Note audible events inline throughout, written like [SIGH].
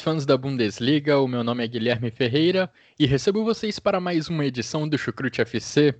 Fãs da Bundesliga. O meu nome é Guilherme Ferreira e recebo vocês para mais uma edição do Chucrute FC.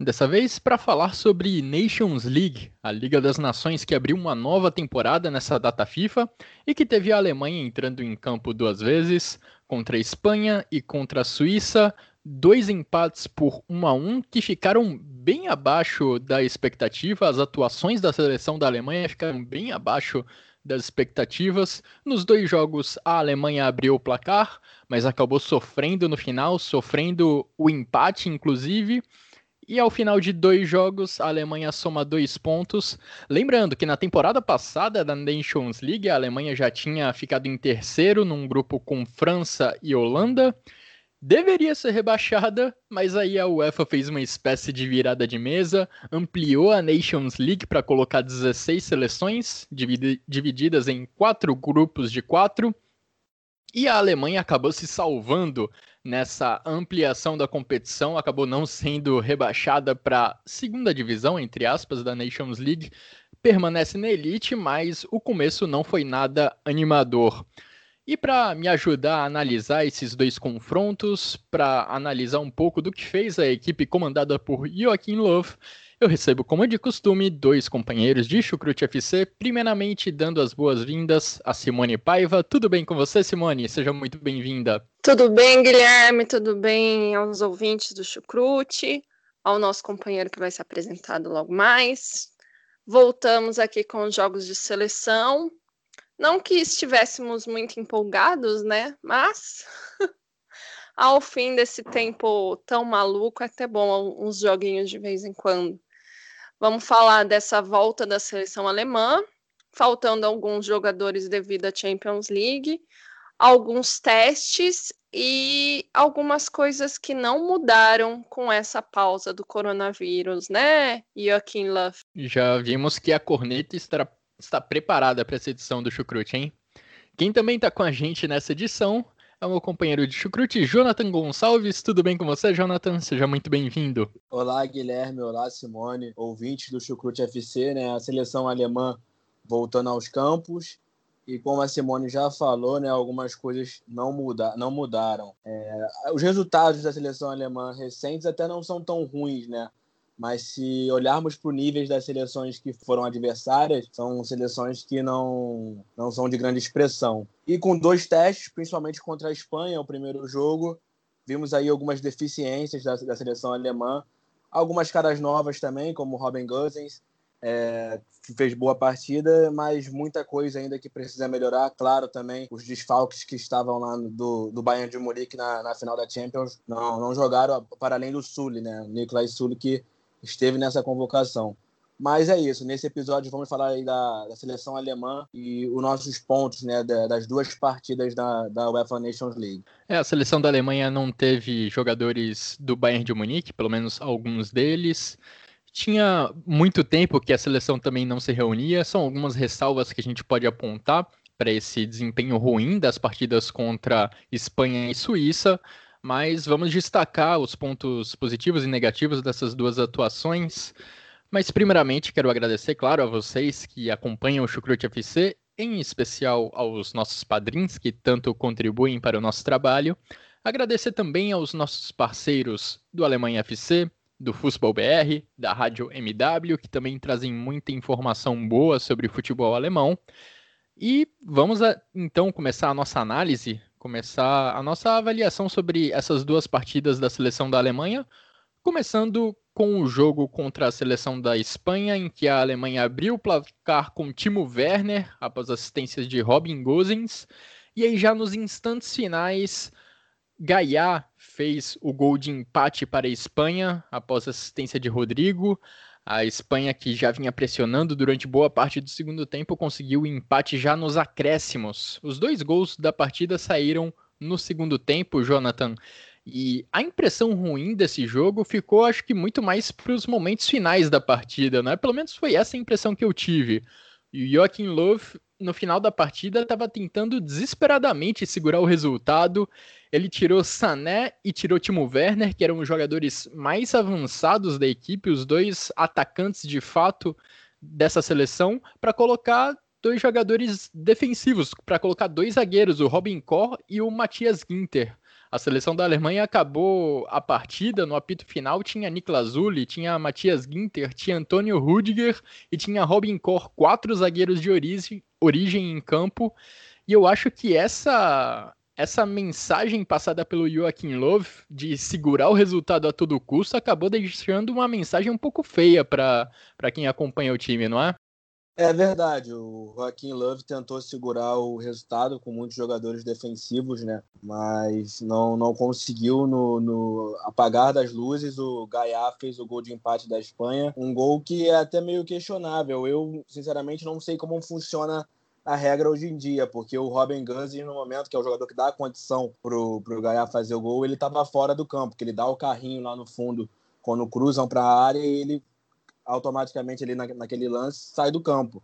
Dessa vez para falar sobre Nations League, a Liga das Nações que abriu uma nova temporada nessa data FIFA e que teve a Alemanha entrando em campo duas vezes, contra a Espanha e contra a Suíça, dois empates por 1 a 1 que ficaram bem abaixo da expectativa. As atuações da seleção da Alemanha ficaram bem abaixo das expectativas. Nos dois jogos, a Alemanha abriu o placar, mas acabou sofrendo no final, sofrendo o empate, inclusive. E ao final de dois jogos, a Alemanha soma dois pontos. Lembrando que na temporada passada da Nations League, a Alemanha já tinha ficado em terceiro num grupo com França e Holanda deveria ser rebaixada, mas aí a UEFA fez uma espécie de virada de mesa, ampliou a Nations League para colocar 16 seleções, divididas em quatro grupos de quatro, e a Alemanha acabou se salvando nessa ampliação da competição, acabou não sendo rebaixada para segunda divisão, entre aspas, da Nations League, permanece na elite, mas o começo não foi nada animador. E para me ajudar a analisar esses dois confrontos, para analisar um pouco do que fez a equipe comandada por Joaquim Love, eu recebo, como de costume, dois companheiros de Chucrute FC, primeiramente dando as boas-vindas a Simone Paiva. Tudo bem com você, Simone? Seja muito bem-vinda. Tudo bem, Guilherme, tudo bem aos ouvintes do Chucrute, ao nosso companheiro que vai ser apresentado logo mais. Voltamos aqui com os jogos de seleção não que estivéssemos muito empolgados, né? Mas [LAUGHS] ao fim desse tempo tão maluco, é até bom uns joguinhos de vez em quando. Vamos falar dessa volta da seleção alemã, faltando alguns jogadores devido à Champions League, alguns testes e algumas coisas que não mudaram com essa pausa do coronavírus, né, Joaquim Love? Já vimos que a corneta está está preparada para essa edição do Chucrute, hein? Quem também está com a gente nessa edição é o meu companheiro de Chucrute, Jonathan Gonçalves. Tudo bem com você, Jonathan? Seja muito bem-vindo. Olá, Guilherme. Olá, Simone. Ouvintes do Chucrute FC, né? A seleção alemã voltando aos campos. E como a Simone já falou, né, algumas coisas não, muda, não mudaram. É, os resultados da seleção alemã recentes até não são tão ruins, né? Mas se olharmos para o nível das seleções que foram adversárias, são seleções que não, não são de grande expressão. E com dois testes, principalmente contra a Espanha, o primeiro jogo, vimos aí algumas deficiências da, da seleção alemã, algumas caras novas também, como Robin Gosens, é, fez boa partida, mas muita coisa ainda que precisa melhorar. Claro, também os desfalques que estavam lá do, do Bayern de Munique na, na final da Champions não, não jogaram para além do Sully, né? Nicolai Sully, que esteve nessa convocação. Mas é isso, nesse episódio vamos falar da, da seleção alemã e os nossos pontos né, das duas partidas da, da UEFA Nations League. É, a seleção da Alemanha não teve jogadores do Bayern de Munique, pelo menos alguns deles. Tinha muito tempo que a seleção também não se reunia, são algumas ressalvas que a gente pode apontar para esse desempenho ruim das partidas contra Espanha e Suíça mas vamos destacar os pontos positivos e negativos dessas duas atuações. Mas, primeiramente, quero agradecer, claro, a vocês que acompanham o Chucrute FC, em especial aos nossos padrinhos que tanto contribuem para o nosso trabalho. Agradecer também aos nossos parceiros do Alemanha FC, do Futebol BR, da Rádio MW, que também trazem muita informação boa sobre futebol alemão. E vamos a, então começar a nossa análise começar a nossa avaliação sobre essas duas partidas da seleção da Alemanha, começando com o jogo contra a seleção da Espanha, em que a Alemanha abriu o placar com Timo Werner, após assistências de Robin Gosens, e aí já nos instantes finais, Gaia fez o gol de empate para a Espanha após assistência de Rodrigo. A Espanha, que já vinha pressionando durante boa parte do segundo tempo, conseguiu o empate já nos acréscimos. Os dois gols da partida saíram no segundo tempo, Jonathan. E a impressão ruim desse jogo ficou, acho que, muito mais para os momentos finais da partida, né? Pelo menos foi essa a impressão que eu tive. E o Joachim Löw, no final da partida, estava tentando desesperadamente segurar o resultado. Ele tirou Sané e tirou Timo Werner, que eram os jogadores mais avançados da equipe, os dois atacantes de fato dessa seleção, para colocar dois jogadores defensivos, para colocar dois zagueiros, o Robin Koch e o Matthias Ginter. A seleção da Alemanha acabou a partida, no apito final tinha Niklas Zulli, tinha Matthias Ginter, tinha Antônio Rudiger e tinha Robin Koch, quatro zagueiros de origem, origem em campo. E eu acho que essa essa mensagem passada pelo Joachim Löw de segurar o resultado a todo custo acabou deixando uma mensagem um pouco feia para quem acompanha o time, não é? É verdade, o Joaquim Love tentou segurar o resultado com muitos jogadores defensivos, né? Mas não, não conseguiu no, no apagar das luzes. O Gaia fez o gol de empate da Espanha, um gol que é até meio questionável. Eu, sinceramente, não sei como funciona a regra hoje em dia, porque o Robin Guzzi, no momento que é o jogador que dá a condição pro, pro Gaia fazer o gol, ele estava fora do campo, que ele dá o carrinho lá no fundo quando cruzam para a área e ele automaticamente ali na, naquele lance sai do campo.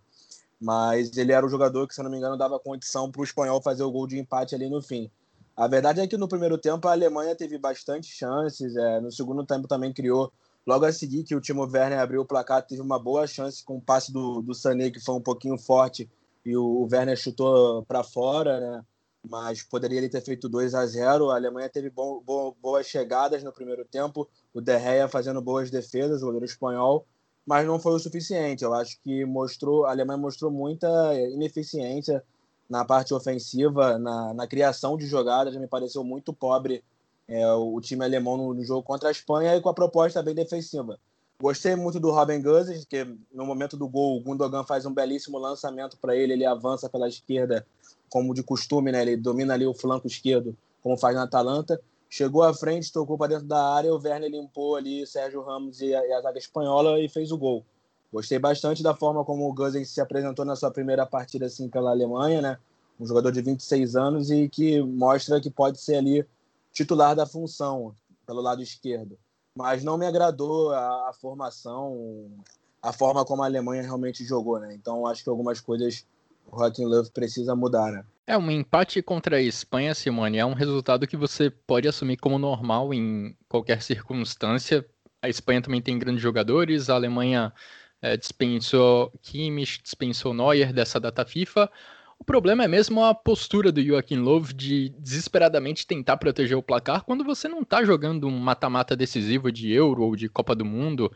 Mas ele era o jogador que, se não me engano, dava condição para o espanhol fazer o gol de empate ali no fim. A verdade é que no primeiro tempo a Alemanha teve bastante chances, é, no segundo tempo também criou. Logo a seguir que o Timo Werner abriu o placar, teve uma boa chance com o passe do, do Sané, que foi um pouquinho forte, e o, o Werner chutou para fora, né? mas poderia ele ter feito 2 a 0 A Alemanha teve bom, bo, boas chegadas no primeiro tempo, o De Gea fazendo boas defesas, o goleiro espanhol, mas não foi o suficiente. Eu acho que mostrou, a Alemanha mostrou muita ineficiência na parte ofensiva, na, na criação de jogadas, me pareceu muito pobre é, o time alemão no, no, jogo contra a Espanha e com a proposta bem defensiva. Gostei muito do Robin Guzes, que no momento do gol o Gundogan faz um belíssimo lançamento para ele, ele avança pela esquerda, como de costume, né? ele domina ali o flanco esquerdo, como faz na Atalanta chegou à frente, tocou para dentro da área, o Werner limpou ali Sérgio Ramos e a, e a zaga espanhola e fez o gol. Gostei bastante da forma como o Guzens se apresentou na sua primeira partida assim pela Alemanha, né? Um jogador de 26 anos e que mostra que pode ser ali titular da função pelo lado esquerdo. Mas não me agradou a, a formação, a forma como a Alemanha realmente jogou, né? Então acho que algumas coisas o Joaquim Love precisa mudar, né? É, um empate contra a Espanha, Simone, é um resultado que você pode assumir como normal em qualquer circunstância. A Espanha também tem grandes jogadores, a Alemanha é, dispensou Kimmich, dispensou Neuer dessa data FIFA. O problema é mesmo a postura do Joachim Löw de desesperadamente tentar proteger o placar quando você não está jogando um mata-mata decisivo de Euro ou de Copa do Mundo.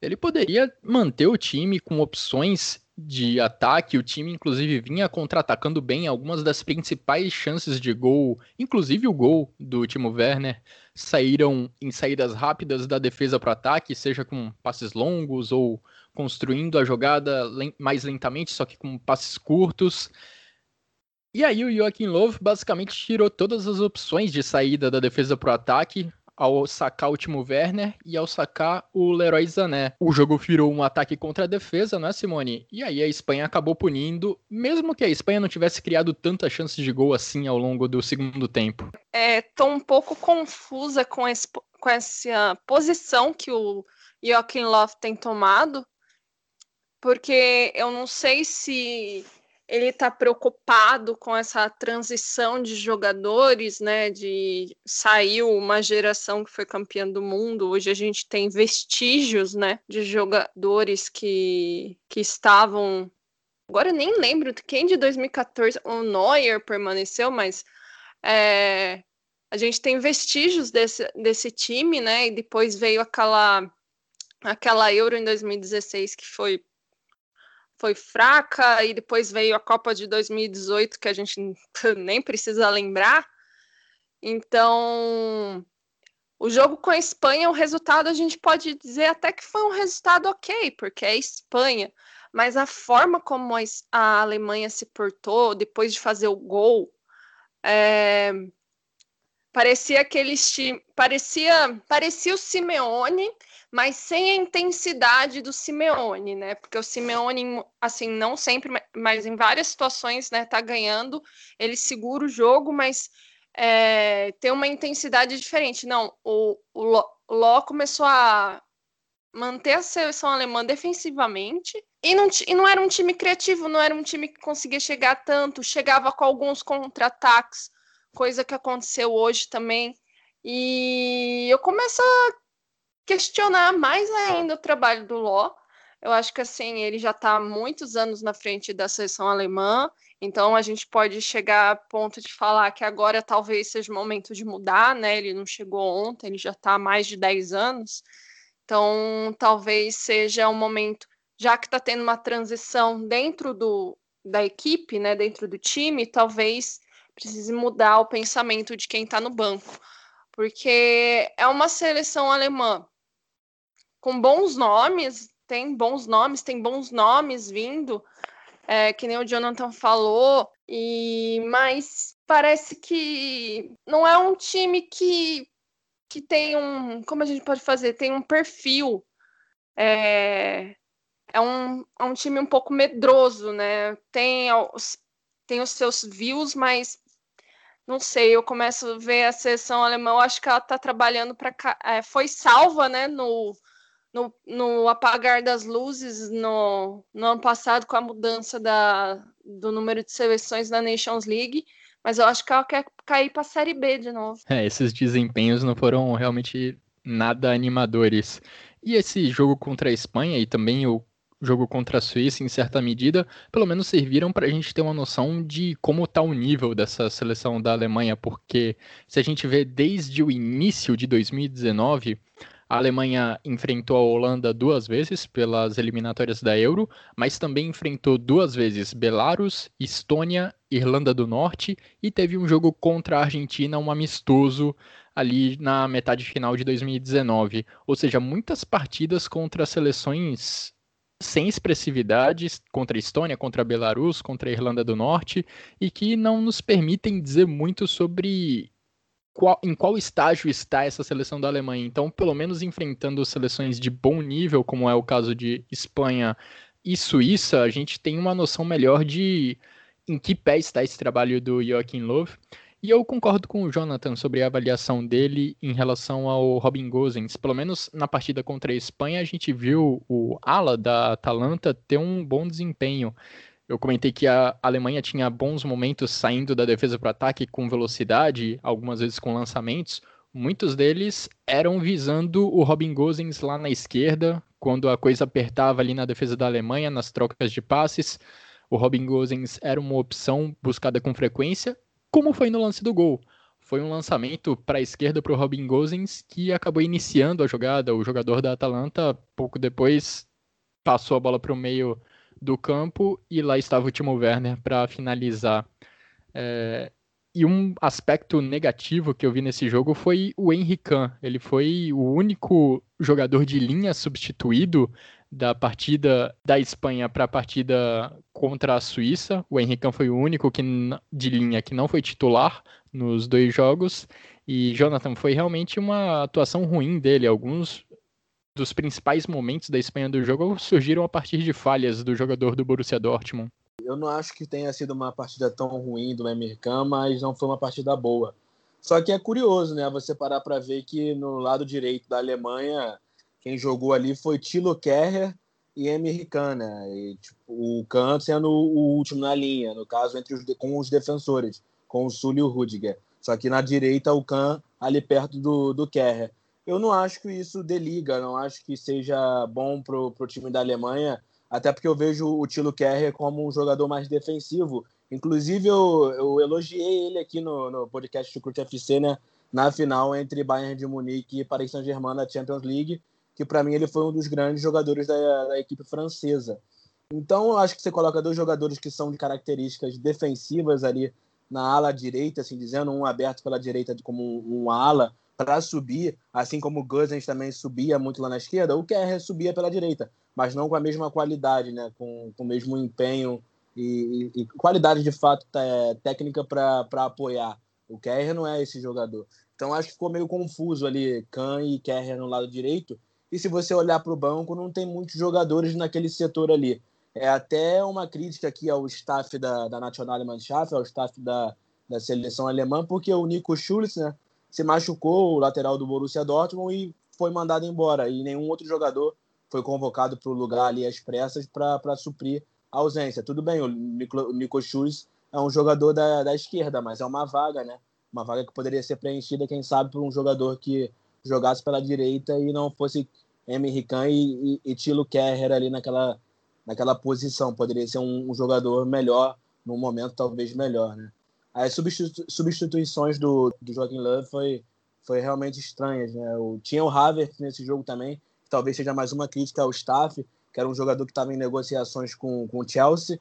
Ele poderia manter o time com opções de ataque, o time inclusive vinha contra-atacando bem algumas das principais chances de gol, inclusive o gol do Timo Werner, saíram em saídas rápidas da defesa para o ataque, seja com passes longos ou construindo a jogada mais lentamente, só que com passes curtos. E aí o Joachim Löw basicamente tirou todas as opções de saída da defesa para o ataque, ao sacar o Timo Werner e ao sacar o Leroy Sané. O jogo virou um ataque contra a defesa, não é, Simone? E aí a Espanha acabou punindo, mesmo que a Espanha não tivesse criado tanta chance de gol assim ao longo do segundo tempo. É, tô um pouco confusa com, esse, com essa posição que o Joachim Löw tem tomado, porque eu não sei se ele está preocupado com essa transição de jogadores, né? De saiu uma geração que foi campeã do mundo. Hoje a gente tem vestígios, né? De jogadores que, que estavam. Agora eu nem lembro quem de 2014 o Neuer permaneceu, mas é, a gente tem vestígios desse, desse time, né? E depois veio aquela aquela Euro em 2016 que foi foi fraca e depois veio a Copa de 2018 que a gente [LAUGHS] nem precisa lembrar. Então, o jogo com a Espanha, o resultado a gente pode dizer até que foi um resultado ok, porque é Espanha, mas a forma como a Alemanha se portou depois de fazer o gol, é... parecia aquele parecia parecia o Simeone, mas sem a intensidade do Simeone, né? Porque o Simeone, assim, não sempre, mas em várias situações, né, tá ganhando, ele segura o jogo, mas é, tem uma intensidade diferente. Não, o, o Ló começou a manter a seleção alemã defensivamente e não, e não era um time criativo, não era um time que conseguia chegar tanto, chegava com alguns contra-ataques, coisa que aconteceu hoje também. E eu começo a questionar mais ainda o trabalho do Ló. Eu acho que assim, ele já está muitos anos na frente da seleção alemã, então a gente pode chegar a ponto de falar que agora talvez seja o momento de mudar, né? Ele não chegou ontem, ele já está há mais de 10 anos. Então, talvez seja um momento, já que está tendo uma transição dentro do, da equipe, né, dentro do time, talvez precise mudar o pensamento de quem está no banco. Porque é uma seleção alemã com bons nomes, tem bons nomes, tem bons nomes vindo, é, que nem o Jonathan falou, e mas parece que não é um time que, que tem um. Como a gente pode fazer? Tem um perfil. É, é, um, é um time um pouco medroso, né? Tem os, tem os seus views, mas não sei, eu começo a ver a seleção alemã, eu acho que ela está trabalhando para. É, foi salva, né, no, no, no apagar das luzes no, no ano passado com a mudança da, do número de seleções na Nations League, mas eu acho que ela quer cair para a Série B de novo. É, esses desempenhos não foram realmente nada animadores. E esse jogo contra a Espanha e também o jogo contra a Suíça, em certa medida, pelo menos serviram para a gente ter uma noção de como está o nível dessa seleção da Alemanha, porque se a gente vê desde o início de 2019, a Alemanha enfrentou a Holanda duas vezes pelas eliminatórias da Euro, mas também enfrentou duas vezes Belarus, Estônia, Irlanda do Norte e teve um jogo contra a Argentina, um amistoso ali na metade final de 2019. Ou seja, muitas partidas contra seleções sem expressividade contra a Estônia, contra a Belarus, contra a Irlanda do Norte e que não nos permitem dizer muito sobre qual, em qual estágio está essa seleção da Alemanha. Então, pelo menos enfrentando seleções de bom nível, como é o caso de Espanha e Suíça, a gente tem uma noção melhor de em que pé está esse trabalho do Joachim Löw. E eu concordo com o Jonathan sobre a avaliação dele em relação ao Robin Gosens. Pelo menos na partida contra a Espanha, a gente viu o ala da Atalanta ter um bom desempenho. Eu comentei que a Alemanha tinha bons momentos saindo da defesa para o ataque com velocidade, algumas vezes com lançamentos. Muitos deles eram visando o Robin Gosens lá na esquerda, quando a coisa apertava ali na defesa da Alemanha, nas trocas de passes. O Robin Gosens era uma opção buscada com frequência, como foi no lance do gol. Foi um lançamento para a esquerda para o Robin Gosens que acabou iniciando a jogada. O jogador da Atalanta, pouco depois, passou a bola para o meio do campo e lá estava o Timo Werner para finalizar. É, e um aspecto negativo que eu vi nesse jogo foi o Henrique. Ele foi o único jogador de linha substituído da partida da Espanha para a partida contra a Suíça. O Henrique foi o único que, de linha que não foi titular nos dois jogos. E Jonathan foi realmente uma atuação ruim dele. Alguns dos principais momentos da Espanha do jogo surgiram a partir de falhas do jogador do Borussia Dortmund. Eu não acho que tenha sido uma partida tão ruim do Emercan, mas não foi uma partida boa. Só que é curioso, né? Você parar para ver que no lado direito da Alemanha, quem jogou ali foi Tilo Kerrer e Emre Can, né? E, tipo, o Can sendo o último na linha, no caso, entre os, com os defensores, com o Sul e o Rudiger. Só que na direita, o Can ali perto do, do Kerrer eu não acho que isso deliga, não acho que seja bom para o time da Alemanha, até porque eu vejo o Tilo Kerrer como um jogador mais defensivo. Inclusive, eu, eu elogiei ele aqui no, no podcast do Curte FC, né, na final entre Bayern de Munique e Paris Saint-Germain na Champions League, que para mim ele foi um dos grandes jogadores da, da equipe francesa. Então, eu acho que você coloca dois jogadores que são de características defensivas ali na ala direita, assim dizendo, um aberto pela direita como um, um ala, para subir, assim como o Guzens também subia muito lá na esquerda, o Kerr subia pela direita, mas não com a mesma qualidade, né? com, com o mesmo empenho e, e, e qualidade de fato é, técnica para apoiar. O Kerr não é esse jogador. Então acho que ficou meio confuso ali Kahn e Kerrer no lado direito. E se você olhar para o banco, não tem muitos jogadores naquele setor ali. É até uma crítica aqui ao staff da, da Nationalmannschaft, ao staff da, da seleção alemã, porque o Nico Schulz né, se machucou, o lateral do Borussia Dortmund, e foi mandado embora. E nenhum outro jogador foi convocado para o lugar ali às pressas para suprir a ausência. Tudo bem, o Nico, Nico é um jogador da, da esquerda, mas é uma vaga, né? Uma vaga que poderia ser preenchida, quem sabe, por um jogador que jogasse pela direita e não fosse Emery Kahn e, e, e Tilo Kerrer ali naquela, naquela posição. Poderia ser um, um jogador melhor, num momento talvez melhor, né? As substituições do, do Joaquim Love foi, foi realmente estranhas, né? O, tinha o Havertz nesse jogo também, que talvez seja mais uma crítica ao staff, que era um jogador que estava em negociações com, com o Chelsea,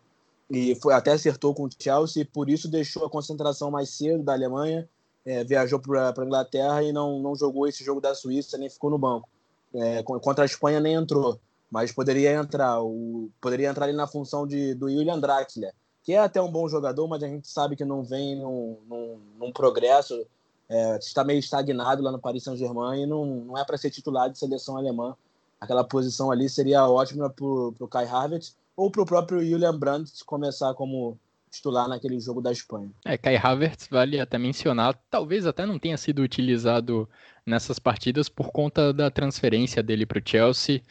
e foi até acertou com o Chelsea, e por isso deixou a concentração mais cedo da Alemanha, é, viajou para a Inglaterra e não, não jogou esse jogo da Suíça, nem ficou no banco. É, contra a Espanha nem entrou, mas poderia entrar, o, poderia entrar ali na função de, do Julian Draxler, que é até um bom jogador, mas a gente sabe que não vem num, num, num progresso, é, está meio estagnado lá no Paris Saint-Germain e não, não é para ser titular de seleção alemã. Aquela posição ali seria ótima para o Kai Havertz, ou para o próprio Julian Brandt começar como titular naquele jogo da Espanha. É, Kai Havertz vale até mencionar, talvez até não tenha sido utilizado nessas partidas por conta da transferência dele para o Chelsea,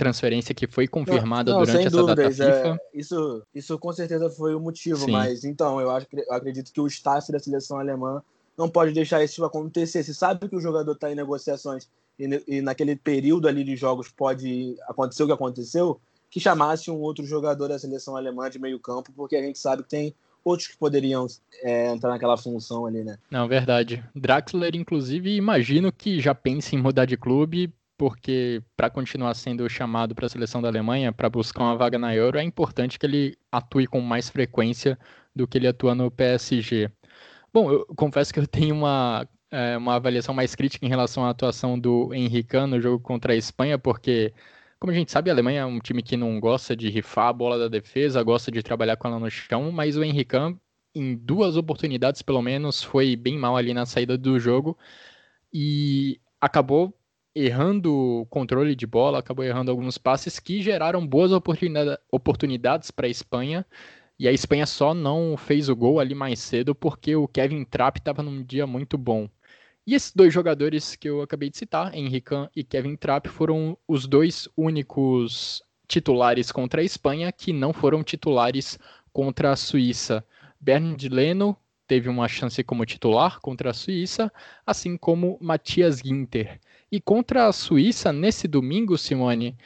transferência que foi confirmada não, não, durante essa dúvidas, data FIFA. É, isso, isso com certeza foi o motivo, Sim. mas então eu, acho, eu acredito que o staff da seleção alemã não pode deixar isso acontecer. Se sabe que o jogador está em negociações e, e naquele período ali de jogos pode acontecer o que aconteceu, que chamasse um outro jogador da seleção alemã de meio campo, porque a gente sabe que tem outros que poderiam é, entrar naquela função ali, né? Não, verdade. Draxler, inclusive, imagino que já pense em mudar de clube, porque para continuar sendo chamado para a seleção da Alemanha, para buscar uma vaga na Euro, é importante que ele atue com mais frequência do que ele atua no PSG. Bom, eu confesso que eu tenho uma, é, uma avaliação mais crítica em relação à atuação do Henrique no jogo contra a Espanha, porque como a gente sabe, a Alemanha é um time que não gosta de rifar a bola da defesa, gosta de trabalhar com ela no chão, mas o Henrique, em duas oportunidades pelo menos, foi bem mal ali na saída do jogo e acabou errando o controle de bola, acabou errando alguns passes que geraram boas oportunidades para a Espanha. E a Espanha só não fez o gol ali mais cedo porque o Kevin Trapp estava num dia muito bom. E esses dois jogadores que eu acabei de citar, Henrique e Kevin Trapp, foram os dois únicos titulares contra a Espanha que não foram titulares contra a Suíça. Bernd Leno teve uma chance como titular contra a Suíça, assim como Matias Ginter. E contra a Suíça, nesse domingo, Simone,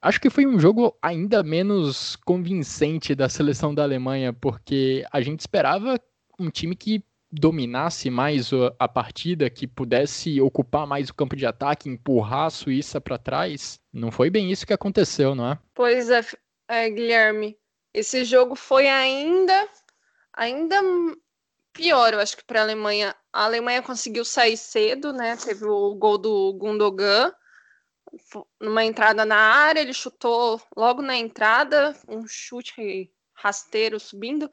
acho que foi um jogo ainda menos convincente da seleção da Alemanha, porque a gente esperava um time que dominasse mais a partida, que pudesse ocupar mais o campo de ataque, empurrar a Suíça para trás. Não foi bem isso que aconteceu, não é? Pois é, é Guilherme. Esse jogo foi ainda ainda pior, eu acho que para a Alemanha. A Alemanha conseguiu sair cedo, né? Teve o gol do Gundogan numa entrada na área, ele chutou logo na entrada, um chute rasteiro subindo.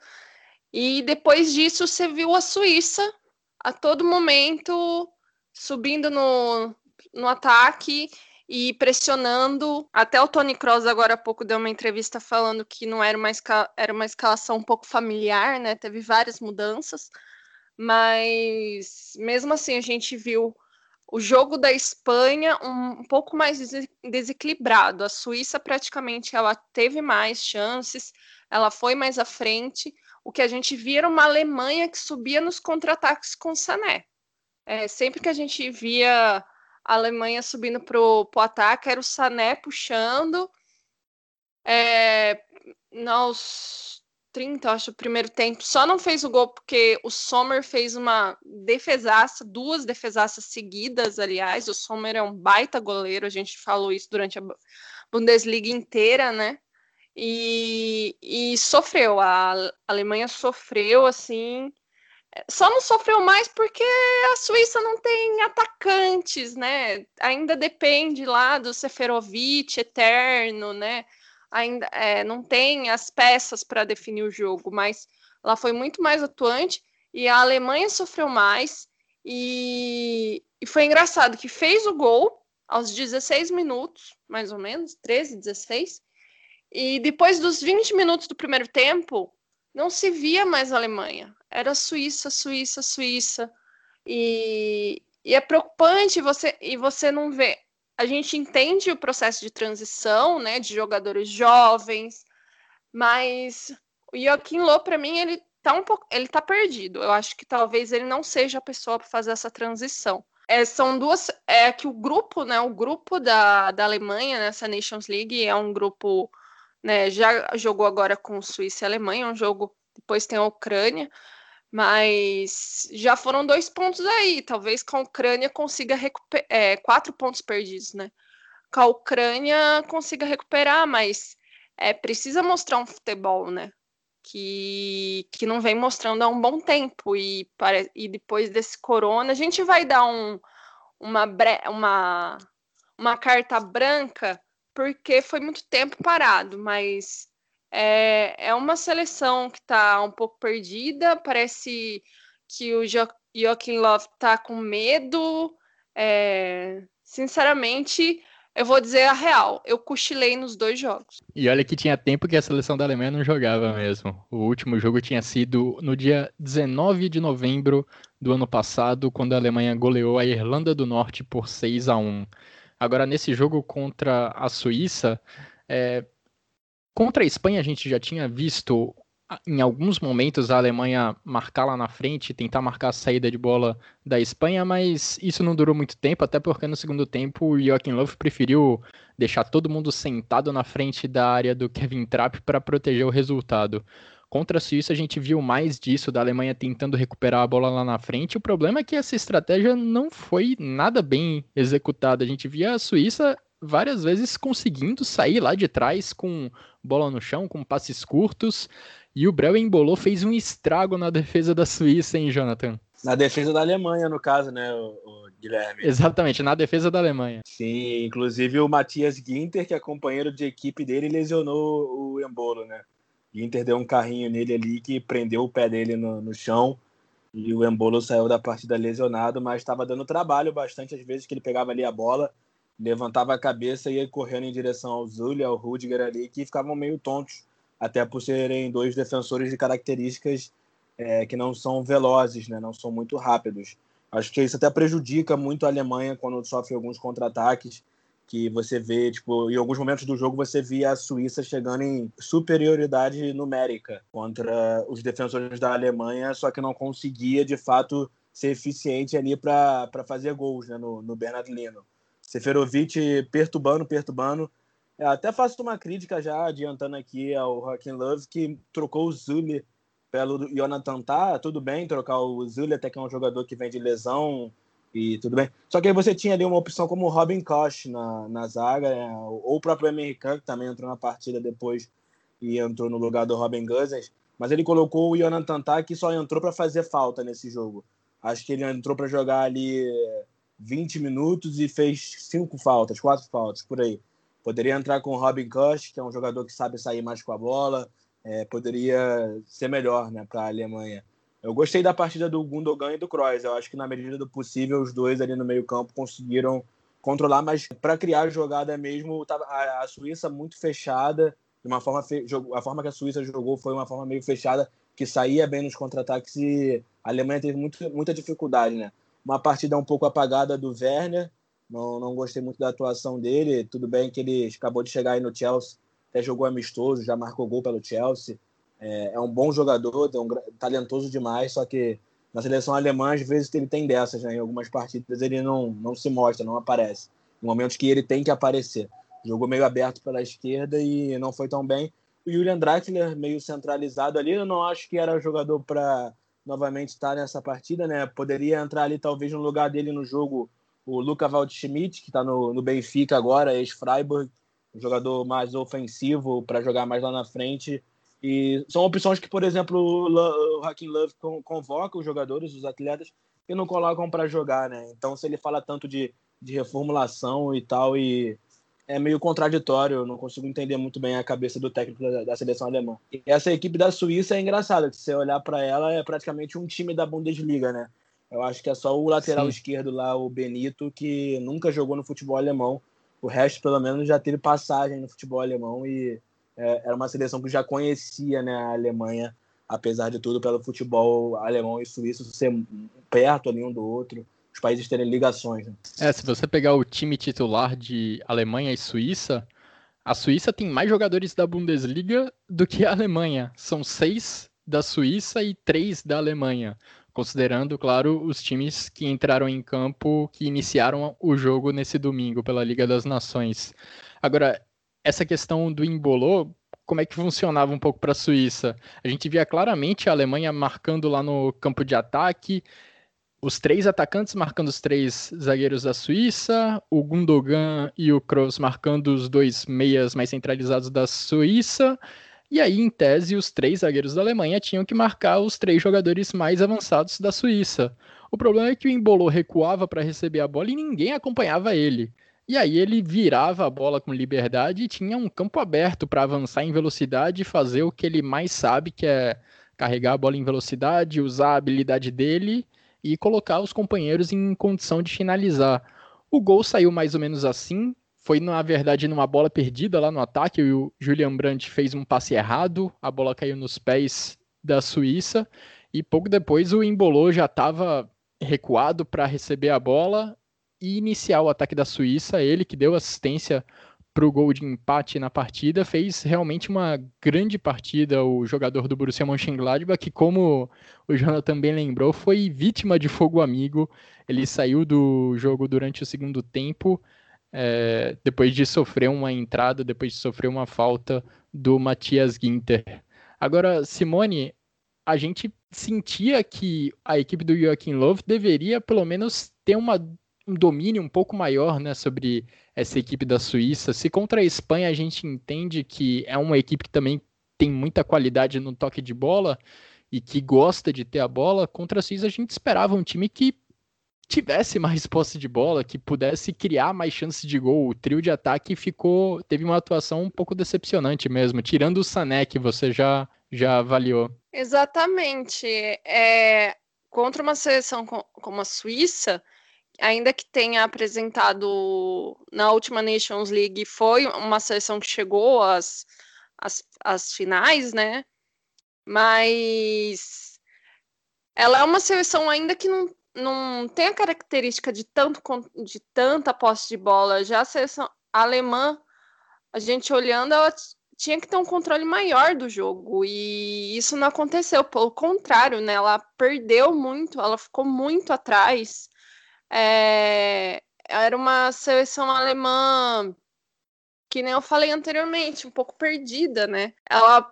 E depois disso, você viu a Suíça a todo momento subindo no, no ataque e pressionando. Até o Tony Kroos agora há pouco deu uma entrevista falando que não era uma, era uma escalação um pouco familiar, né? Teve várias mudanças, mas mesmo assim a gente viu o jogo da Espanha um, um pouco mais des desequilibrado. A Suíça praticamente ela teve mais chances, ela foi mais à frente, o que a gente via era uma Alemanha que subia nos contra-ataques com Sané. É, sempre que a gente via a Alemanha subindo para o ataque, era o Sané puxando. É, nos 30, acho, o primeiro tempo, só não fez o gol porque o Sommer fez uma defesaça, duas defesaças seguidas, aliás. O Sommer é um baita goleiro, a gente falou isso durante a Bundesliga inteira, né? e, e sofreu. A Alemanha sofreu assim. Só não sofreu mais porque a Suíça não tem atacantes, né? Ainda depende lá do Seferovic eterno, né? Ainda é, não tem as peças para definir o jogo, mas ela foi muito mais atuante e a Alemanha sofreu mais E, e foi engraçado que fez o gol aos 16 minutos, mais ou menos, 13, 16. E depois dos 20 minutos do primeiro tempo, não se via mais a Alemanha. Era Suíça, Suíça, Suíça. E, e é preocupante você e você não vê. A gente entende o processo de transição, né, de jogadores jovens, mas o Joaquim Lô, para mim, ele tá um pouco, ele tá perdido. Eu acho que talvez ele não seja a pessoa para fazer essa transição. É, são duas, é que o grupo, né, o grupo da, da Alemanha nessa Nations League é um grupo, né, já jogou agora com Suíça e Alemanha, é um jogo, depois tem a Ucrânia, mas já foram dois pontos aí, talvez com a Ucrânia consiga recuperar, é, quatro pontos perdidos, né, com a Ucrânia consiga recuperar, mas é, precisa mostrar um futebol, né, que, que não vem mostrando há um bom tempo. E, para, e depois desse corona, a gente vai dar um, uma, uma, uma carta branca, porque foi muito tempo parado, mas é, é uma seleção que está um pouco perdida. Parece que o jo Joaquim Love está com medo. É, sinceramente, eu vou dizer a real, eu cochilei nos dois jogos. E olha que tinha tempo que a seleção da Alemanha não jogava mesmo. O último jogo tinha sido no dia 19 de novembro do ano passado, quando a Alemanha goleou a Irlanda do Norte por 6 a 1. Agora, nesse jogo contra a Suíça, é... contra a Espanha a gente já tinha visto em alguns momentos a Alemanha marcar lá na frente, tentar marcar a saída de bola da Espanha, mas isso não durou muito tempo, até porque no segundo tempo o Joachim Löw preferiu deixar todo mundo sentado na frente da área do Kevin Trapp para proteger o resultado. Contra a Suíça a gente viu mais disso, da Alemanha tentando recuperar a bola lá na frente. O problema é que essa estratégia não foi nada bem executada. A gente via a Suíça várias vezes conseguindo sair lá de trás com bola no chão, com passes curtos. E o Breu embolou, fez um estrago na defesa da Suíça, hein, Jonathan? Na defesa da Alemanha, no caso, né, o, o Guilherme? Exatamente, na defesa da Alemanha. Sim, inclusive o Matias Ginter, que é companheiro de equipe dele, lesionou o embolo, né? Ginter deu um carrinho nele ali que prendeu o pé dele no, no chão e o Embolo saiu da partida lesionado, mas estava dando trabalho bastante às vezes que ele pegava ali a bola, levantava a cabeça e ia correndo em direção ao Zulia, ao Rudiger ali, que ficavam meio tontos até por serem dois defensores de características é, que não são velozes, né? não são muito rápidos. Acho que isso até prejudica muito a Alemanha quando sofre alguns contra-ataques, que você vê, tipo, em alguns momentos do jogo você via a Suíça chegando em superioridade numérica contra os defensores da Alemanha, só que não conseguia, de fato, ser eficiente ali para fazer gols né, no, no Bernard Lino. Seferovic perturbando, perturbando, é, até faço uma crítica já, adiantando aqui ao Joaquim Love, que trocou o Zulli pelo Jonathan Tá, tudo bem trocar o Zulli, até que é um jogador que vem de lesão e tudo bem. Só que aí você tinha ali uma opção como o Robin Koch na, na zaga, né? ou o próprio Americano, que também entrou na partida depois e entrou no lugar do Robin Guzens, mas ele colocou o Jonathan Tá, que só entrou para fazer falta nesse jogo. Acho que ele entrou para jogar ali 20 minutos e fez cinco faltas, quatro faltas, por aí. Poderia entrar com o Robin Kush, que é um jogador que sabe sair mais com a bola. É, poderia ser melhor né, para a Alemanha. Eu gostei da partida do Gundogan e do Kroos. Eu acho que, na medida do possível, os dois ali no meio-campo conseguiram controlar, mas para criar jogada mesmo, a, a Suíça muito fechada. De uma forma fe... a forma que a Suíça jogou foi uma forma meio fechada, que saía bem nos contra-ataques e a Alemanha teve muito, muita dificuldade. Né? Uma partida um pouco apagada do Werner, não, não gostei muito da atuação dele. Tudo bem que ele acabou de chegar aí no Chelsea, até jogou amistoso, já marcou gol pelo Chelsea. É, é um bom jogador, é um, talentoso demais, só que na seleção alemã, às vezes, ele tem dessas, né? Em algumas partidas ele não, não se mostra, não aparece. Em momentos que ele tem que aparecer. Jogou meio aberto pela esquerda e não foi tão bem. O Julian Draxler, meio centralizado ali, eu não acho que era jogador para novamente estar nessa partida, né? Poderia entrar ali, talvez, no lugar dele no jogo o Luca Waldschmidt, que está no, no Benfica agora, ex-Freiburg, um jogador mais ofensivo para jogar mais lá na frente. E são opções que, por exemplo, o Hakim Love convoca os jogadores, os atletas, e não colocam para jogar, né? Então, se ele fala tanto de, de reformulação e tal, e é meio contraditório, eu não consigo entender muito bem a cabeça do técnico da, da seleção alemã. E essa equipe da Suíça é engraçada, se você olhar para ela, é praticamente um time da Bundesliga, né? Eu acho que é só o lateral Sim. esquerdo lá, o Benito, que nunca jogou no futebol alemão. O resto, pelo menos, já teve passagem no futebol alemão e é, era uma seleção que já conhecia né, a Alemanha, apesar de tudo, pelo futebol alemão e suíço ser perto ali um do outro, os países terem ligações. Né? É, se você pegar o time titular de Alemanha e Suíça, a Suíça tem mais jogadores da Bundesliga do que a Alemanha. São seis da Suíça e três da Alemanha considerando, claro, os times que entraram em campo, que iniciaram o jogo nesse domingo pela Liga das Nações. Agora, essa questão do embolô, como é que funcionava um pouco para a Suíça? A gente via claramente a Alemanha marcando lá no campo de ataque, os três atacantes marcando os três zagueiros da Suíça, o Gundogan e o Kroos marcando os dois meias mais centralizados da Suíça, e aí, em tese, os três zagueiros da Alemanha tinham que marcar os três jogadores mais avançados da Suíça. O problema é que o Embolô recuava para receber a bola e ninguém acompanhava ele. E aí ele virava a bola com liberdade e tinha um campo aberto para avançar em velocidade e fazer o que ele mais sabe, que é carregar a bola em velocidade, usar a habilidade dele e colocar os companheiros em condição de finalizar. O gol saiu mais ou menos assim, foi, na verdade, numa bola perdida lá no ataque. O Julian Brandt fez um passe errado, a bola caiu nos pés da Suíça. E pouco depois o Embolou já estava recuado para receber a bola e iniciar o ataque da Suíça. Ele que deu assistência para o gol de empate na partida, fez realmente uma grande partida o jogador do Borussia Mönchengladbach, que como o Jonathan também lembrou, foi vítima de fogo amigo. Ele saiu do jogo durante o segundo tempo, é, depois de sofrer uma entrada, depois de sofrer uma falta do Matias Ginter. Agora, Simone, a gente sentia que a equipe do Joaquim Love deveria pelo menos ter uma, um domínio um pouco maior né, sobre essa equipe da Suíça. Se contra a Espanha a gente entende que é uma equipe que também tem muita qualidade no toque de bola e que gosta de ter a bola, contra a Suíça a gente esperava um time que tivesse mais posse de bola, que pudesse criar mais chances de gol. O trio de ataque ficou teve uma atuação um pouco decepcionante mesmo, tirando o Sané que você já já avaliou. Exatamente. É, contra uma seleção como a Suíça, ainda que tenha apresentado na última Nations League, foi uma seleção que chegou às, às, às finais, né? Mas ela é uma seleção ainda que não não tem a característica de, tanto, de tanta posse de bola. Já a seleção alemã, a gente olhando, ela tinha que ter um controle maior do jogo. E isso não aconteceu. Pelo contrário, né? Ela perdeu muito, ela ficou muito atrás. É, era uma seleção alemã que nem eu falei anteriormente, um pouco perdida, né? Ela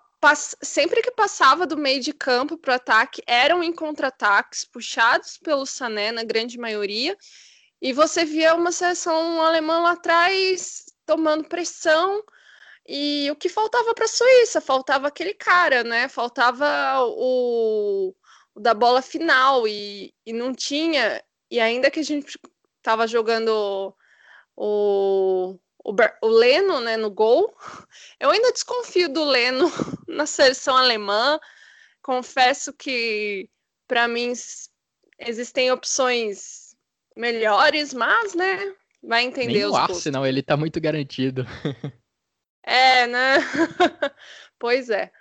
sempre que passava do meio de campo para o ataque, eram em contra-ataques puxados pelo Sané, na grande maioria, e você via uma seleção alemã lá atrás tomando pressão. E o que faltava para a Suíça? Faltava aquele cara, né? Faltava o, o da bola final e, e não tinha. E ainda que a gente estava jogando o, o, o Leno né, no gol. [LAUGHS] Eu ainda desconfio do Leno [LAUGHS] na seleção alemã. Confesso que, para mim, existem opções melhores, mas, né, vai entender Nem os o Arsenal, ele tá muito garantido. [LAUGHS] É, né? pois é.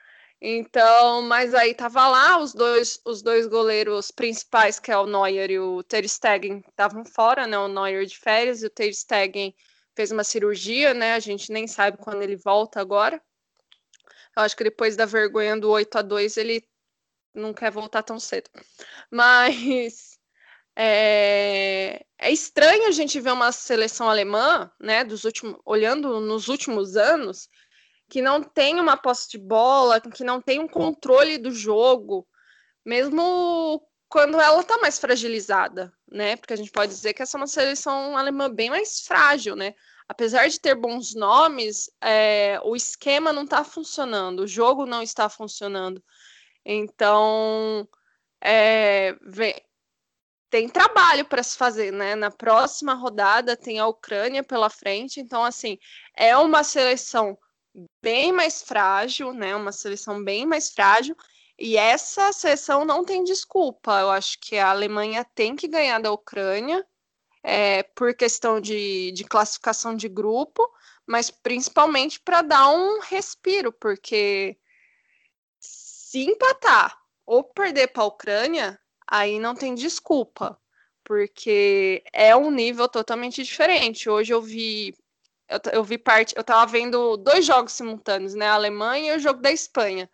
Então, mas aí tava lá os dois, os dois goleiros principais, que é o Neuer e o Ter Stegen, estavam fora, né? O Neuer de férias e o Ter Stegen fez uma cirurgia, né? A gente nem sabe quando ele volta agora. Eu acho que depois da vergonha do 8 a 2 ele não quer voltar tão cedo. [LAUGHS] Mas é, é estranho a gente ver uma seleção alemã, né, dos últimos, olhando nos últimos anos, que não tem uma posse de bola, que não tem um controle do jogo, mesmo quando ela está mais fragilizada, né? Porque a gente pode dizer que essa é uma seleção alemã bem mais frágil, né? Apesar de ter bons nomes, é, o esquema não está funcionando, o jogo não está funcionando. Então, é, vem, tem trabalho para se fazer, né? Na próxima rodada tem a Ucrânia pela frente, então, assim, é uma seleção bem mais frágil, né? Uma seleção bem mais frágil E essa seleção não tem desculpa. Eu acho que a Alemanha tem que ganhar da Ucrânia é, por questão de, de classificação de grupo, mas principalmente para dar um respiro, porque se empatar ou perder para a Ucrânia, aí não tem desculpa, porque é um nível totalmente diferente. Hoje eu vi eu, eu vi parte, eu estava vendo dois jogos simultâneos, né? A Alemanha e o jogo da Espanha.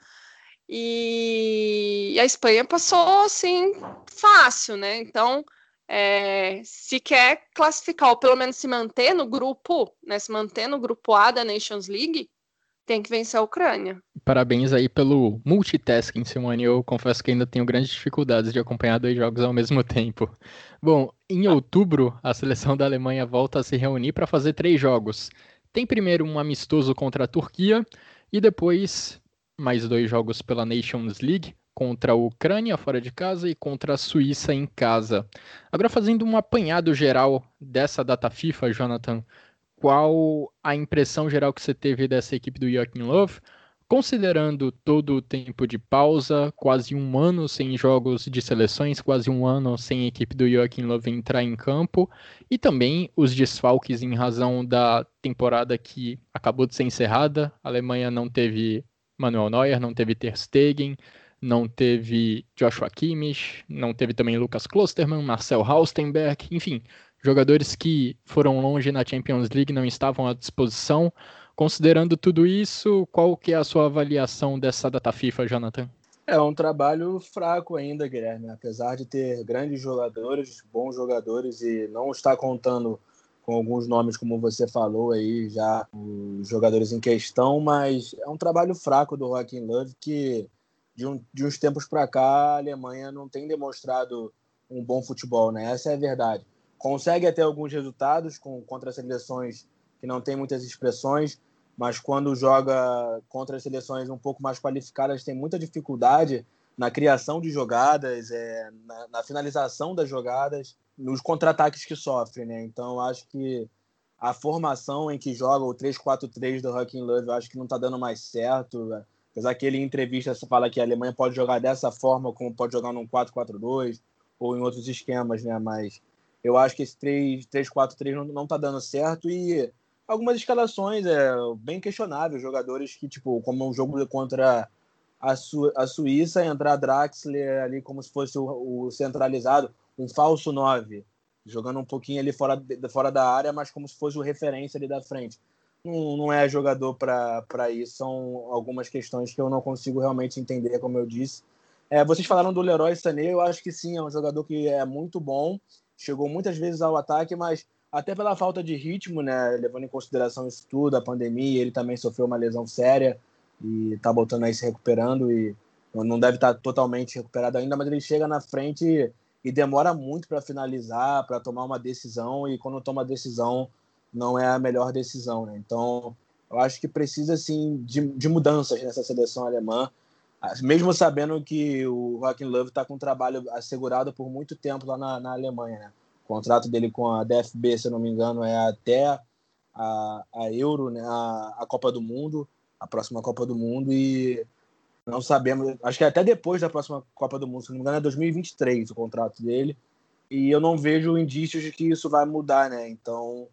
E a Espanha passou assim fácil, né? Então, é, se quer classificar ou pelo menos se manter no grupo, né? Se manter no grupo A da Nations League, tem que vencer a Ucrânia. Parabéns aí pelo multitasking, Simone. Eu confesso que ainda tenho grandes dificuldades de acompanhar dois jogos ao mesmo [LAUGHS] tempo. Bom, em outubro, a seleção da Alemanha volta a se reunir para fazer três jogos. Tem primeiro um amistoso contra a Turquia e depois mais dois jogos pela Nations League contra a Ucrânia fora de casa e contra a Suíça em casa. Agora fazendo um apanhado geral dessa data FIFA, Jonathan, qual a impressão geral que você teve dessa equipe do Joachim Love, considerando todo o tempo de pausa, quase um ano sem jogos de seleções, quase um ano sem a equipe do Joachim Love entrar em campo, e também os desfalques em razão da temporada que acabou de ser encerrada. A Alemanha não teve Manuel Neuer, não teve Ter Stegen, não teve Joshua Kimmich, não teve também Lucas Klosterman, Marcel Haustenberg, enfim, jogadores que foram longe na Champions League não estavam à disposição. Considerando tudo isso, qual que é a sua avaliação dessa data FIFA, Jonathan? É um trabalho fraco ainda, Guilherme. Apesar de ter grandes jogadores, bons jogadores e não estar contando com alguns nomes, como você falou aí, já os jogadores em questão, mas é um trabalho fraco do Joaquim Love que de, um, de uns tempos para cá a Alemanha não tem demonstrado um bom futebol, né? Essa é a verdade consegue até alguns resultados com, contra seleções que não tem muitas expressões, mas quando joga contra seleções um pouco mais qualificadas tem muita dificuldade na criação de jogadas, é, na, na finalização das jogadas, nos contra-ataques que sofre, né? Então acho que a formação em que joga o 3-4-3 do Hacking Love, acho que não está dando mais certo. Apesar que ele em entrevista fala que a Alemanha pode jogar dessa forma, como pode jogar num 4-4-2 ou em outros esquemas, né? Mas eu acho que esse 3-4-3 não, está dando certo e algumas escalações é bem questionáveis. Jogadores que, tipo, como um jogo contra a, Su a Suíça, entrar Draxler ali como se fosse o, o centralizado, um falso 9, jogando um pouquinho ali fora, fora da área, mas como se fosse o referência ali da frente. Não, não é jogador para isso. São algumas questões que eu não consigo realmente entender, como eu disse. É, vocês falaram do Leroy Sané, eu acho que sim, é um jogador que é muito bom chegou muitas vezes ao ataque, mas até pela falta de ritmo, né, levando em consideração isso tudo, a pandemia, ele também sofreu uma lesão séria e tá voltando aí se recuperando e não deve estar tá totalmente recuperado ainda, mas ele chega na frente e demora muito para finalizar, para tomar uma decisão e quando toma decisão não é a melhor decisão, né? Então, eu acho que precisa assim de, de mudanças nessa seleção alemã, mesmo sabendo que o Joaquim Love está com trabalho assegurado por muito tempo lá na, na Alemanha, né? O contrato dele com a DFB, se eu não me engano, é até a, a Euro, né? a, a Copa do Mundo, a próxima Copa do Mundo, e não sabemos, acho que é até depois da próxima Copa do Mundo, se não me engano, é 2023 o contrato dele, e eu não vejo indícios de que isso vai mudar, né? Então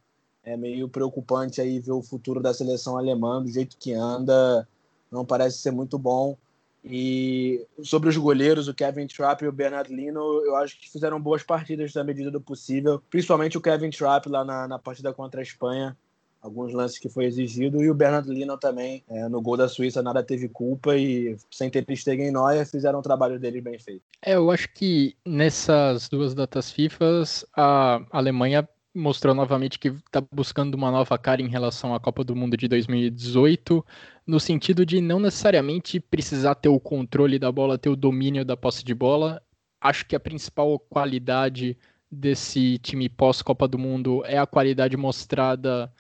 é meio preocupante aí ver o futuro da seleção alemã do jeito que anda, não parece ser muito bom. E sobre os goleiros, o Kevin Trapp e o Bernard Lino, eu acho que fizeram boas partidas na medida do possível. Principalmente o Kevin Trapp lá na, na partida contra a Espanha. Alguns lances que foi exigido. E o Bernard Lino também, é, no gol da Suíça, nada teve culpa. E sem ter Stegen Neuer, fizeram o trabalho deles bem feito. É, eu acho que nessas duas datas FIFAs, a Alemanha mostrou novamente que está buscando uma nova cara em relação à Copa do Mundo de 2018, no sentido de não necessariamente precisar ter o controle da bola, ter o domínio da posse de bola. Acho que a principal qualidade desse time pós-Copa do Mundo é a qualidade mostrada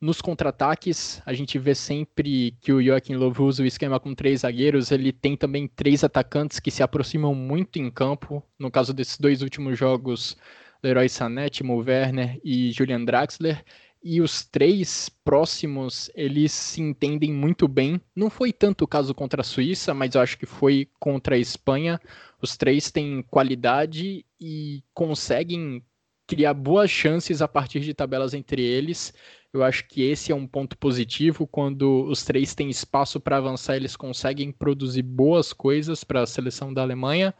nos contra-ataques. A gente vê sempre que o Joaquim Love usa o esquema com três zagueiros, ele tem também três atacantes que se aproximam muito em campo. No caso desses dois últimos jogos, Leroy Sané, Timo Werner e Julian Draxler. e os três próximos eles se entendem muito bem. Não foi tanto o caso contra a Suíça, mas eu acho que foi contra a Espanha. Os três têm qualidade e conseguem criar boas chances a partir de tabelas entre eles. Eu acho que esse é um ponto positivo. Quando os três têm espaço para avançar, eles conseguem produzir boas coisas para a seleção da Alemanha.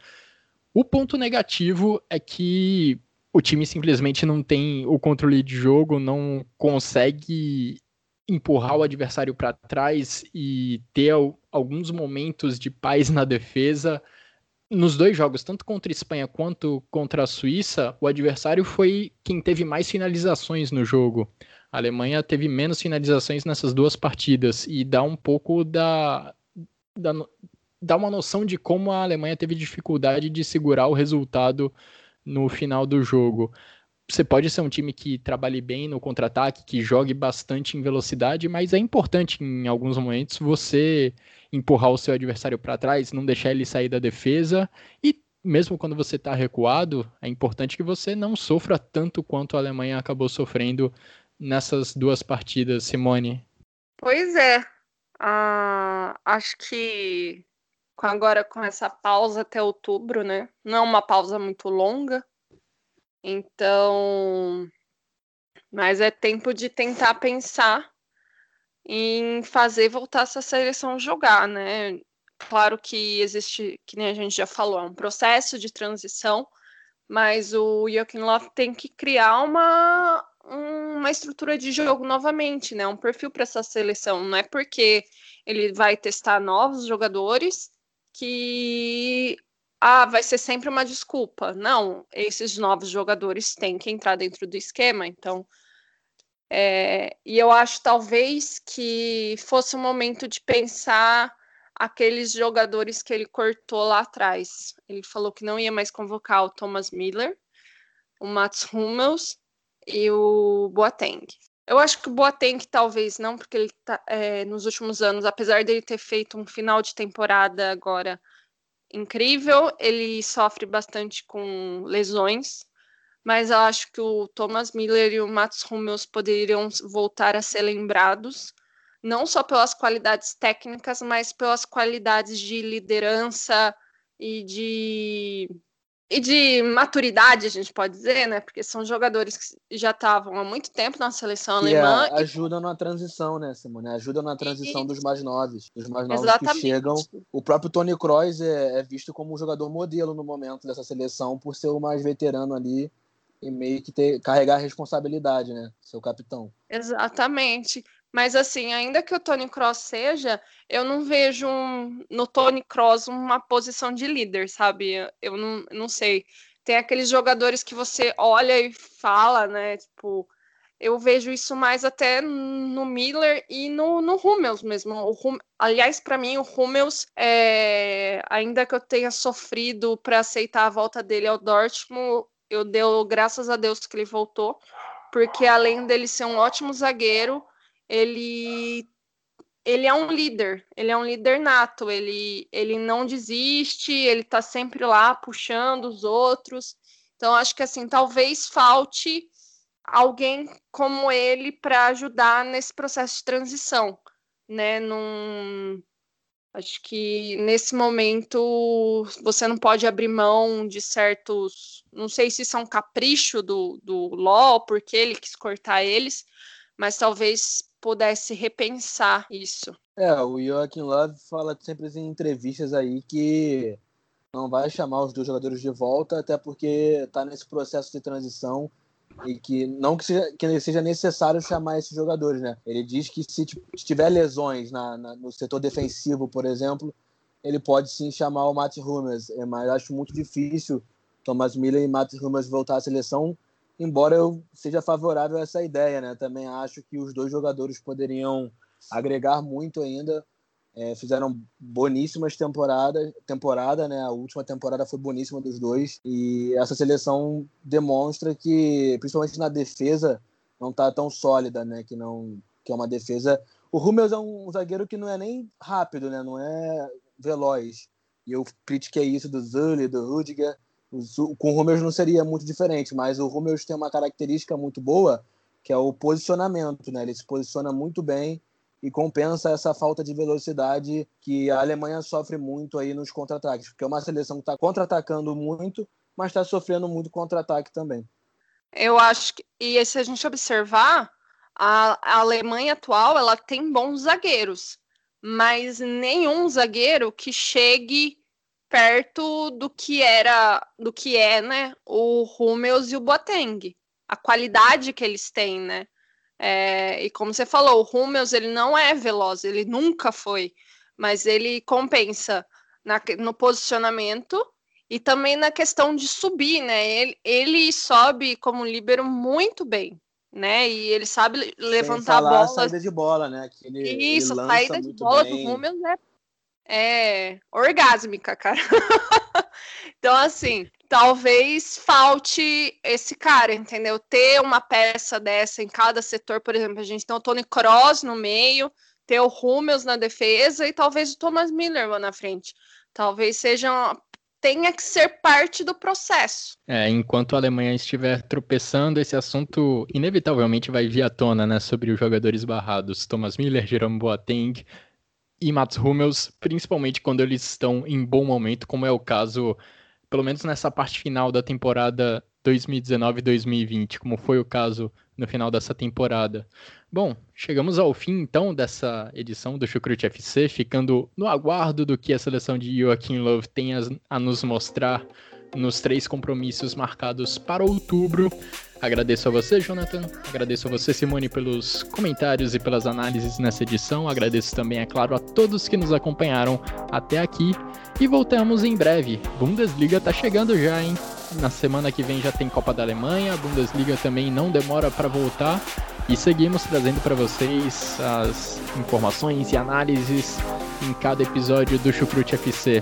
O ponto negativo é que o time simplesmente não tem o controle de jogo, não consegue empurrar o adversário para trás e ter alguns momentos de paz na defesa. Nos dois jogos, tanto contra a Espanha quanto contra a Suíça, o adversário foi quem teve mais finalizações no jogo. A Alemanha teve menos finalizações nessas duas partidas e dá um pouco da, da dá uma noção de como a Alemanha teve dificuldade de segurar o resultado no final do jogo. Você pode ser um time que trabalhe bem no contra-ataque, que jogue bastante em velocidade, mas é importante em alguns momentos você empurrar o seu adversário para trás, não deixar ele sair da defesa e mesmo quando você está recuado, é importante que você não sofra tanto quanto a Alemanha acabou sofrendo nessas duas partidas, Simone? Pois é. Uh, acho que agora com essa pausa até outubro, né? Não é uma pausa muito longa. Então, mas é tempo de tentar pensar em fazer voltar essa seleção jogar, né? Claro que existe, que nem a gente já falou, é um processo de transição, mas o Joaquim Love tem que criar uma, uma estrutura de jogo novamente, né? Um perfil para essa seleção. Não é porque ele vai testar novos jogadores que ah, vai ser sempre uma desculpa. Não, esses novos jogadores têm que entrar dentro do esquema. Então, é, e eu acho talvez que fosse o momento de pensar aqueles jogadores que ele cortou lá atrás. Ele falou que não ia mais convocar o Thomas Miller, o Mats Hummels e o Boateng. Eu acho que o Boateng talvez não, porque ele tá, é, nos últimos anos, apesar dele ter feito um final de temporada agora incrível, ele sofre bastante com lesões, mas eu acho que o Thomas Miller e o Mats Hummels poderiam voltar a ser lembrados, não só pelas qualidades técnicas, mas pelas qualidades de liderança e de e de maturidade, a gente pode dizer, né? Porque são jogadores que já estavam há muito tempo na seleção alemã. Ajudam na transição, né, Simone? Ajudam na transição e... dos mais novos. Dos mais novos Exatamente. que chegam. O próprio Tony Kroos é, é, visto como um jogador modelo no momento dessa seleção, por ser o mais veterano ali e meio que ter, carregar a responsabilidade, né? Seu capitão. Exatamente. Mas assim, ainda que o Tony Cross seja, eu não vejo um, no Tony Cross uma posição de líder, sabe? Eu não, não sei. Tem aqueles jogadores que você olha e fala, né? Tipo, eu vejo isso mais até no Miller e no, no Hummels mesmo. Hum, aliás, para mim, o Hummels, é, ainda que eu tenha sofrido para aceitar a volta dele ao Dortmund, eu deu graças a Deus que ele voltou, porque além dele ser um ótimo zagueiro, ele ele é um líder, ele é um líder nato, ele, ele não desiste, ele tá sempre lá puxando os outros. Então, acho que assim, talvez falte alguém como ele para ajudar nesse processo de transição, né? Num, acho que nesse momento você não pode abrir mão de certos. Não sei se isso é capricho do, do LOL, porque ele quis cortar eles, mas talvez pudesse repensar isso. É, o Joaquim Love fala sempre em entrevistas aí que não vai chamar os dois jogadores de volta, até porque está nesse processo de transição e que não que seja, que seja necessário chamar esses jogadores, né? Ele diz que se tiver lesões na, na, no setor defensivo, por exemplo, ele pode sim chamar o Matt Hummels, é, mas acho muito difícil Thomas Miller e Matt Hummels voltar à seleção embora eu seja favorável a essa ideia, né? Também acho que os dois jogadores poderiam agregar muito ainda. É, fizeram boníssimas temporadas, temporada, né? A última temporada foi boníssima dos dois e essa seleção demonstra que, principalmente na defesa, não está tão sólida, né? Que não, que é uma defesa. O Hummels é um zagueiro que não é nem rápido, né? Não é veloz. E eu critiquei isso do Zully, do Rudiger com o Rummels não seria muito diferente, mas o Rummels tem uma característica muito boa, que é o posicionamento, né? Ele se posiciona muito bem e compensa essa falta de velocidade que a Alemanha sofre muito aí nos contra-ataques, porque é uma seleção que está contra-atacando muito, mas está sofrendo muito contra-ataque também. Eu acho que, e se a gente observar, a, a Alemanha atual ela tem bons zagueiros, mas nenhum zagueiro que chegue perto do que era, do que é, né, o Hummels e o Boateng. A qualidade que eles têm, né? É, e como você falou, o Hummels ele não é veloz, ele nunca foi, mas ele compensa na, no posicionamento e também na questão de subir, né? Ele, ele sobe como líbero muito bem, né? E ele sabe levantar a bola. saída de bola, né? Que ele, Isso, ele saída de bola bem. do Hummels é, é orgásmica, cara. [LAUGHS] então, assim, talvez falte esse cara, entendeu? Ter uma peça dessa em cada setor, por exemplo, a gente tem o Tony Cross no meio, ter o Hummels na defesa e talvez o Thomas Miller lá na frente. Talvez seja tenha que ser parte do processo. É, enquanto a Alemanha estiver tropeçando, esse assunto inevitavelmente vai vir à tona, né, sobre os jogadores barrados, Thomas Miller, Jerome Boateng e Mats Hummels, principalmente quando eles estão em bom momento, como é o caso pelo menos nessa parte final da temporada 2019-2020, como foi o caso no final dessa temporada. Bom, chegamos ao fim então dessa edição do Chucrute FC, ficando no aguardo do que a seleção de Joaquim Love tem a, a nos mostrar nos três compromissos marcados para outubro. Agradeço a você, Jonathan. Agradeço a você, Simone, pelos comentários e pelas análises nessa edição. Agradeço também, é claro, a todos que nos acompanharam até aqui. E voltamos em breve. Bundesliga tá chegando já, hein? Na semana que vem já tem Copa da Alemanha. A Bundesliga também não demora para voltar. E seguimos trazendo para vocês as informações e análises em cada episódio do Chucrute FC.